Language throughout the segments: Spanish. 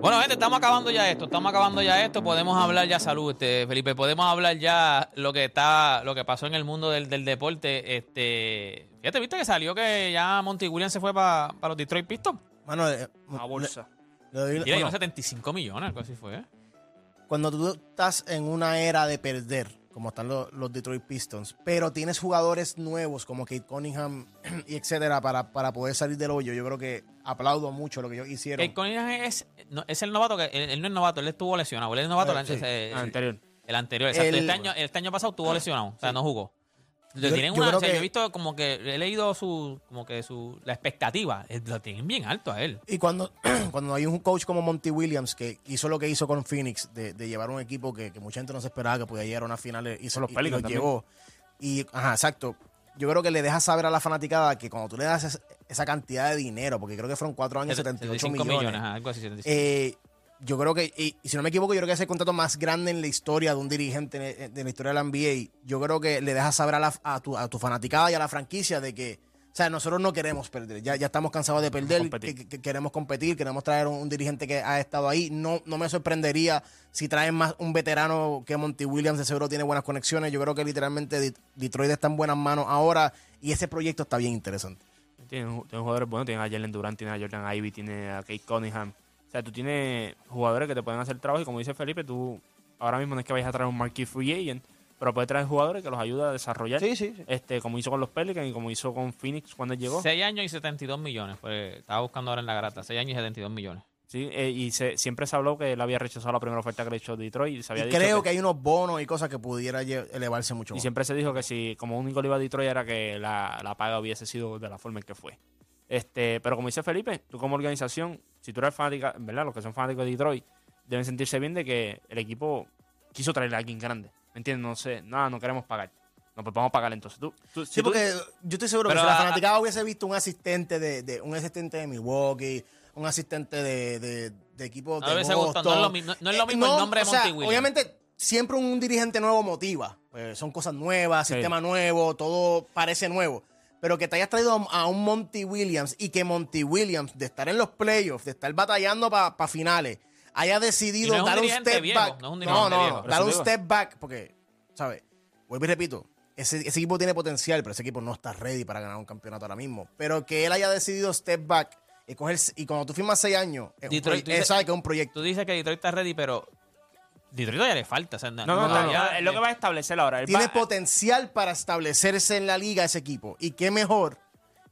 Bueno, gente, estamos acabando ya esto, estamos acabando ya esto, podemos hablar ya salud, este, Felipe, podemos hablar ya lo que está, lo que pasó en el mundo del, del deporte, este, fíjate, viste que salió que ya Monty Williams se fue para los Detroit Pistons, Mano, eh, A bolsa. le- le doy- y le bueno, dieron 75 millones, algo así fue, cuando tú estás en una era de perder, como están los, los Detroit Pistons, pero tienes jugadores nuevos como Kate Cunningham y etcétera para, para poder salir del hoyo, yo creo que aplaudo mucho lo que ellos hicieron. Kate Cunningham es, no, es el novato, que él, él no es novato, él estuvo lesionado, él es novato, Eh, el, sí. Ah, anterior. el anterior, exacto. El- este, año, este año pasado estuvo lesionado, o sea, no jugó. Le Yo- tienen yo una, creo o sea, que- yo he visto como que he leído su, como que su, la expectativa, eh, lo tienen bien alto a él. Y cuando, cuando hay un coach como Monty Williams que hizo lo que hizo con Phoenix, de, de llevar un equipo que, que mucha gente no se esperaba que podía llegar a una final, hizo, los y- y Pelicans lo también. llevó. Y, ajá, exacto. Yo creo que le deja saber a la fanaticada que cuando tú le das esa, esa cantidad de dinero, porque creo que fueron cuatro años, 78 75 millones, ajá, algo así. 75. eh, yo creo que, y, y si no me equivoco, yo creo que es el contrato más grande en la historia de un dirigente de, de la historia de la NBA. Yo creo que le dejas saber a, la- a tu, a tu fanaticada y a la franquicia de que, o sea, nosotros no queremos perder. Ya, ya estamos cansados de perder, Competir. que, que- queremos competir, queremos traer un, un dirigente que ha estado ahí. No, no me sorprendería si traen más un veterano que Monty Williams, de seguro tiene buenas conexiones. Yo creo que literalmente Det- Detroit está en buenas manos ahora y ese proyecto está bien interesante. Tienen, tienen jugadores buenos, tienen a Jalen Durant, tienen a Jordan Ivy, tienen a Kate Cunningham. O sea, tú tienes jugadores que te pueden hacer trabajo y como dice Felipe, tú ahora mismo no es que vayas a traer un marquee free agent, pero puedes traer jugadores que los ayuda a desarrollar. Sí, sí, sí. Este, como hizo con los Pelicans y como hizo con Phoenix cuando él llegó. 6 años y 72 millones. Pues, estaba buscando ahora en la grata. 6 años y 72 millones. Sí, eh, y se- siempre se habló que él había rechazado la primera oferta que le echó Detroit y se había Y dicho creo que hay unos bonos y cosas que pudiera elevarse mucho Y más. siempre se dijo que si como único le iba a Detroit era que la, la paga hubiese sido de la forma en que fue. Este, pero como dice Felipe, tú como organización, si tú eres fanática, ¿verdad? Los que son fanáticos de Detroit deben sentirse bien de que el equipo quiso traerle a alguien grande. ¿Me entiendes? No sé, nada, no queremos pagar. No, pues vamos a pagar entonces. Tú, tú- si Sí, tú- porque yo estoy seguro Pero que si la a- fanaticada hubiese visto un asistente de, de- un asistente de Milwaukee, un asistente de, de, de equipo No de Boston. gustado, no es lo no- no es lo mismo el nombre de o sea, Monty Williams. Obviamente, siempre un dirigente nuevo motiva. Pues son cosas nuevas, Sí. sistema nuevo, todo parece nuevo. Pero que te hayas traído a un Monty Williams y que Monty Williams, de estar en los playoffs, de estar batallando para finales, haya decidido no un dar un step viejo, back. no un no, dar un step back, porque, ¿sabes? Vuelvo y repito, ese, ese equipo tiene potencial, pero ese equipo no está ready para ganar un campeonato ahora mismo. Pero que él haya decidido step back y, coger, y cuando tú firmas seis años, es un Detroit, proye- tú dices- él sabe que es un proyecto. Tú dices que Detroit está ready, pero Detroit todavía le falta. O sea, no, no, no, no, es lo que va a establecer ahora. Él Tiene va- potencial para establecerse en la liga ese equipo. Y qué mejor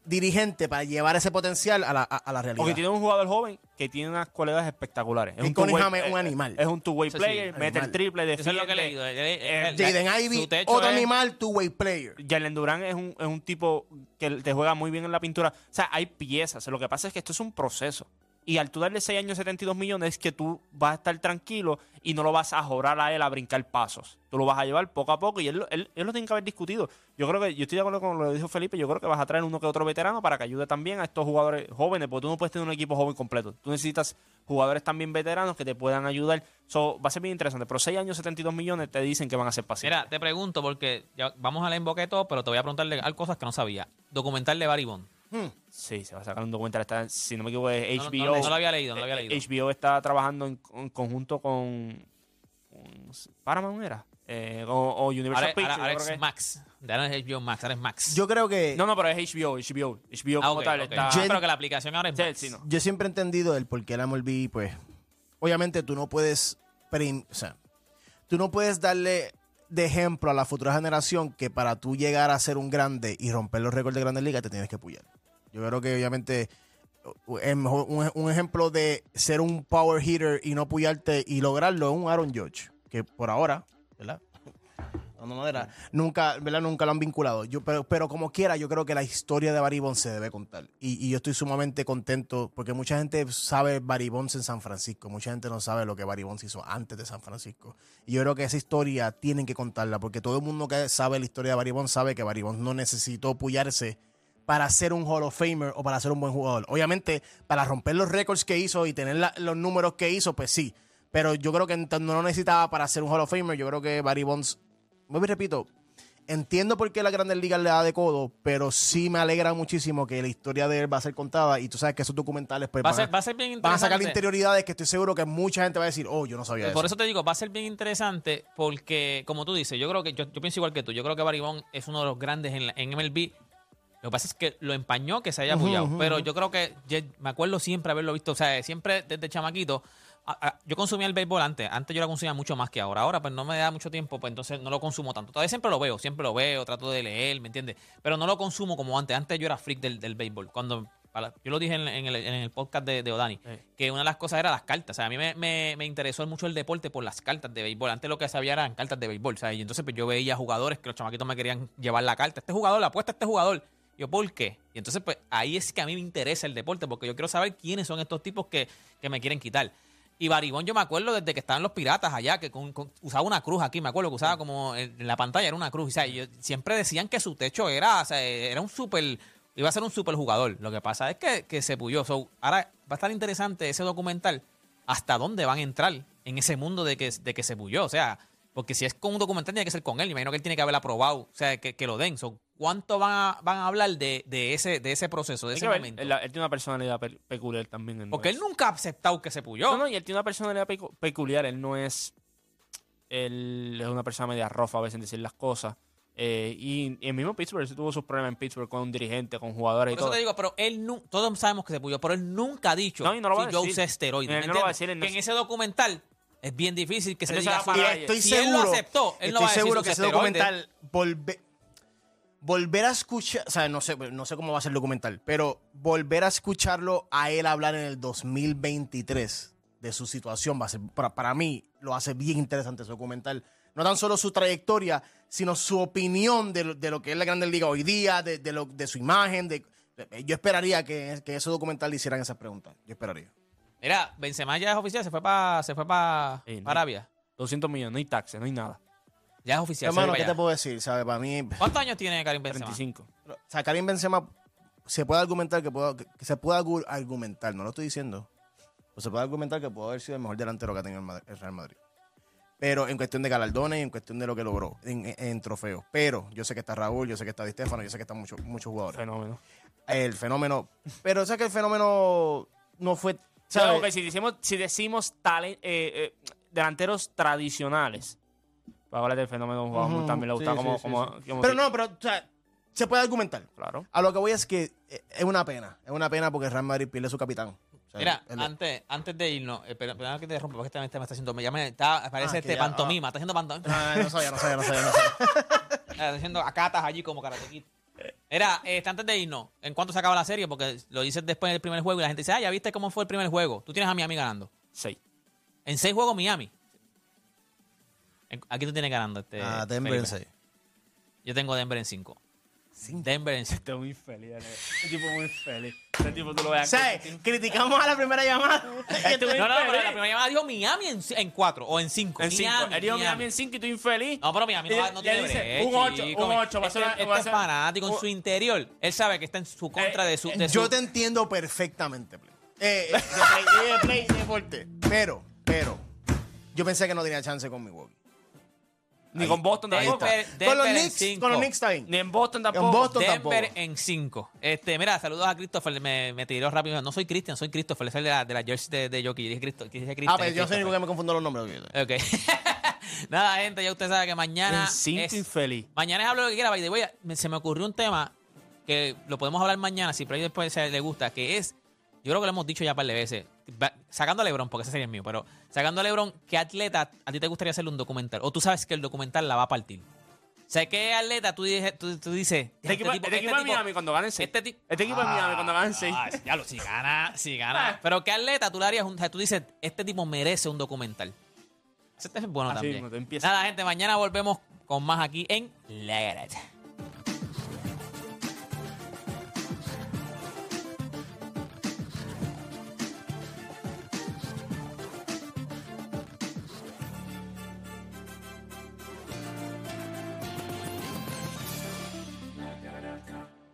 dirigente para llevar ese potencial a la, a, a la realidad. Porque tiene un jugador joven que tiene unas cualidades espectaculares. Y two-way- Cunningham es un eh, animal. Es un two-way Eso sí, player, mete animal. el triple, Eso es lo que he defiende. leído. Él- él- él- Jaden su Ivy, techo otro es- animal, two-way player. Jalen Durán es un, es un tipo que te juega muy bien en la pintura. O sea, hay piezas. Lo que pasa es que esto es un proceso. Y al tú darle 6 años 72 millones, es que tú vas a estar tranquilo y no lo vas a jorar a él a brincar pasos. Tú lo vas a llevar poco a poco y él, él, él lo tiene que haber discutido. Yo creo que, yo estoy de acuerdo con lo que dijo Felipe, yo creo que vas a traer uno que otro veterano para que ayude también a estos jugadores jóvenes, porque tú no puedes tener un equipo joven completo. Tú necesitas jugadores también veteranos que te puedan ayudar. So, va a ser bien interesante. Pero 6 años 72 millones te dicen que van a ser pacientes. Mira, te pregunto, porque ya vamos a boquete todo, pero te voy a preguntarle cosas que no sabía. Documental de Barry Bond. Sí, se va a sacar un documental. Está, si no me equivoco, es No, no, HBO. no, no lo había leído, no lo había Eh, leído. HBO está trabajando en, en conjunto con, con Paramount, ¿era? Eh, o, o Universal Ahora, Pictures. ahora- ahora yo es creo que- Max. De ahora es HBO Max, ahora es Max. Yo creo que. No, no, pero es HBO, HBO. HBO Ah, como ok, tal. ok. Está, Ah, pero que la aplicación ahora es Sí, Max. sí, no. yo siempre he entendido el por qué la MLB, pues, obviamente tú no puedes, prim- o sea, tú no puedes darle de ejemplo a la futura generación que para tú llegar a ser un grande y romper los récords de Grandes Ligas te tienes que puyar. Yo creo que obviamente es un, ejemplo de ser un power hitter y no puyarte y lograrlo es un Aaron Judge, que por ahora, ¿verdad? Madera, nunca, ¿verdad? Nunca lo han vinculado. Yo, pero, pero como quiera, yo creo que la historia de Barry Bonds se debe contar. Y, y yo estoy sumamente contento porque mucha gente sabe Barry Bonds en San Francisco. Mucha gente no sabe lo que Barry Bonds hizo antes de San Francisco. Y yo creo que esa historia tienen que contarla porque todo el mundo que sabe la historia de Barry Bonds sabe que Barry Bonds no necesitó puyarse para ser un Hall of Famer o para ser un buen jugador. Obviamente, para romper los récords que hizo y tener la- los números que hizo, pues sí. Pero yo creo que no lo necesitaba para ser un Hall of Famer. Yo creo que Barry Bonds, vuelvo y repito, entiendo por qué la Grandes Ligas le da de codo, pero sí me alegra muchísimo que la historia de él va a ser contada y tú sabes que esos documentales pues, Va a, van, ser, va a ser bien van a sacar interioridades que estoy seguro que mucha gente va a decir, oh, yo no sabía Por eso. eso te digo, va a ser bien interesante porque, como tú dices, yo creo que, yo, yo pienso igual que tú, yo creo que Barry Bonds es uno de los grandes en, la- en MLB. Lo que pasa es que lo empañó que se haya apoyado. pero yo creo que me acuerdo siempre haberlo visto. O sea, siempre desde chamaquito. a- a- yo consumía el béisbol antes. Antes yo lo consumía mucho más que ahora. Ahora, pues no me da mucho tiempo, pues entonces no lo consumo tanto. Todavía siempre lo veo, siempre lo veo, trato de leer, ¿me entiendes? Pero no lo consumo como antes. Antes yo era freak del, del béisbol. Cuando para- yo lo dije en, en el, en el podcast de, de Odani, Sí. que una de las cosas era las cartas. O sea, a mí me, me- me interesó mucho el deporte por las cartas de béisbol. Antes lo que sabía eran cartas de béisbol. O sea, y entonces pues, yo veía jugadores que los chamaquitos me querían llevar la carta. Este jugador, la apuesta a este jugador. Yo, ¿por qué? Y entonces, pues ahí es que a mí me interesa el deporte, porque yo quiero saber quiénes son estos tipos que, que me quieren quitar. Y Baribón, yo me acuerdo desde que estaban los piratas allá, que con- con- usaba una cruz aquí, me acuerdo que usaba como en la pantalla era una cruz. O sea, yo- siempre decían que su techo era, o sea, era un super, iba a ser un super jugador. Lo que pasa es que, que se puyó. So, ahora va a estar interesante ese documental, hasta dónde van a entrar en ese mundo de que, de que se puyó. O sea, porque si es con un documental, tiene que ser con él. Me imagino que él tiene que haber aprobado, o sea, que, que lo den. So, ¿Cuánto van a, van a hablar de, de ese, de ese proceso, de Hay ese que ver, momento? Él, él tiene una personalidad pe- peculiar también. no Porque es- él nunca ha aceptado que se puyó. No, no, y él tiene una personalidad pecu- peculiar. Él no es. Él es una persona media rofa a veces en decir las cosas. Eh, y, y el mismo Pittsburgh él tuvo sus problemas en Pittsburgh con un dirigente, con jugadores Por y eso todo. te digo, pero él nu- todos sabemos que se puyó, pero él nunca ha dicho No, y no lo va si a yo decir. usé esteroides. Él ¿me no lo va a entiendes? decir, él no que en se- ese documental es bien difícil que se se diga va a si- parar Y estoy si seguro, él lo aceptó, él no estoy va a decir seguro que ese documental volve- volver a escuchar, o sea, no sé, no sé cómo va a ser el documental, pero volver a escucharlo a él hablar en el 2023 de su situación va a ser, para, para mí, lo hace bien interesante ese documental. No tan solo su trayectoria, sino su opinión de, lo- de lo que es la Grande Liga hoy día, de, de lo, de su imagen. De, de- yo esperaría que, que ese documental le hicieran esas preguntas. Yo esperaría. Mira, Benzema ya es oficial, se fue para se fue pa, Sí, no. pa Arabia. 200 millones, no hay taxes, no hay nada. Ya es oficial. se Hermano, ¿qué te puedo decir? ¿Sabe? Para mí, ¿Cuántos años tiene Karim Benzema? 35. O sea, Karim Benzema se puede argumentar que, puedo, que se puede argu- argumentar, no lo estoy diciendo, pues se puede argumentar que pudo haber sido el mejor delantero que ha tenido el Madrid- el Real Madrid. Pero en cuestión de galardones y en cuestión de lo que logró en, en- en trofeos. Pero yo sé que está Raúl, yo sé que está Di Stefano, yo sé que están muchos muchos jugadores. Fenómeno. El fenómeno. Pero o sea que el fenómeno no fue. ¿Sabes? si decimos, si decimos talen- eh, eh, delanteros tradicionales, para hablar del fenómeno, un jugador Ujú, también le gusta sí, como, sí, sí, como, sí. como Pero si- no, pero o sea, se puede argumentar. Claro. A lo que voy es que eh, es una pena. Es una pena porque el Real Madrid pierde su capitán. O sea, Mira, él- antes, antes de irnos, eh, perdón, perdón que te rompa, porque este también me está haciendo, me llama, está, parece Ah, este ya, pantomima, está haciendo pantomima. Ah, no sabía, no sabía, no sabía. No sabía. Está haciendo acatas allí como karatequito. Mira, este, antes de irnos, ¿en cuánto se acaba la serie? Porque lo dices después del primer juego y la gente dice, ah, ya viste cómo fue el primer juego. Tú tienes a Miami ganando. Seis. En seis juegos Miami. En- Aquí tú tienes ganando. Este, Ah, Denver en Felipe. seis. Yo tengo Denver en cinco. Denver en cinco. Este es muy feliz, Ale. Este tipo muy feliz. Este tipo tú lo veas. ¿Sabes? Criticamos a la primera llamada. Este No, no, pero la primera llamada dijo Miami en, en cuatro o en cinco. En cinco. Miami, Él dijo Miami. En 5 y tú infeliz. No, pero Miami no, no tiene dice, un ocho, chico. un ocho, va a Este, ser- este va a es ser- fanático en un- su interior. Él sabe que está en su contra de su... de su- Yo te entiendo perfectamente, Play. Eh, eh, de Play, de Play, de deporte. Pero, pero, yo pensé que no tenía chance con Milwaukee. Ni con Boston tampoco. Denver, Con los en Knicks, cinco. con los Knicks está bien. Ni en Boston tampoco. En Boston Denver tampoco. en 5. Este, mira, saludos a Christopher. Me, me tiró rápido. No soy Christian, soy Christopher. Es el de la, de la jersey de, de Jockey. Yo dije, Cristo, dije Christian. Ah, pero yo es sé ni por qué me confundo los nombres. Ok. Nada, gente, ya usted sabe que mañana. En cinco es- infeliz. Mañana es hablo lo que quiera. by the way, me- se me ocurrió un tema que lo podemos hablar mañana, si por ahí después se le gusta, que es. Yo creo que lo hemos dicho ya un par de veces. Sacando a Lebron, porque ese sería el mío, pero sacando a Lebron, ¿qué atleta a ti te gustaría hacerle un documental? O tú sabes que el documental la va a partir. O sea, ¿qué atleta tú, dices- tú, tú dices? Este equipo, este equipo de Miami cuando ganen 6. Este, tipo- Este equipo de Miami cuando ganen 6. Ah, ya lo, si gana, si gana. Pero ¿qué atleta tú le harías? un- tú dices, este tipo merece un documental. Ese es bueno Así también. mismo. Nada, gente, mañana volvemos con más aquí en La Garata.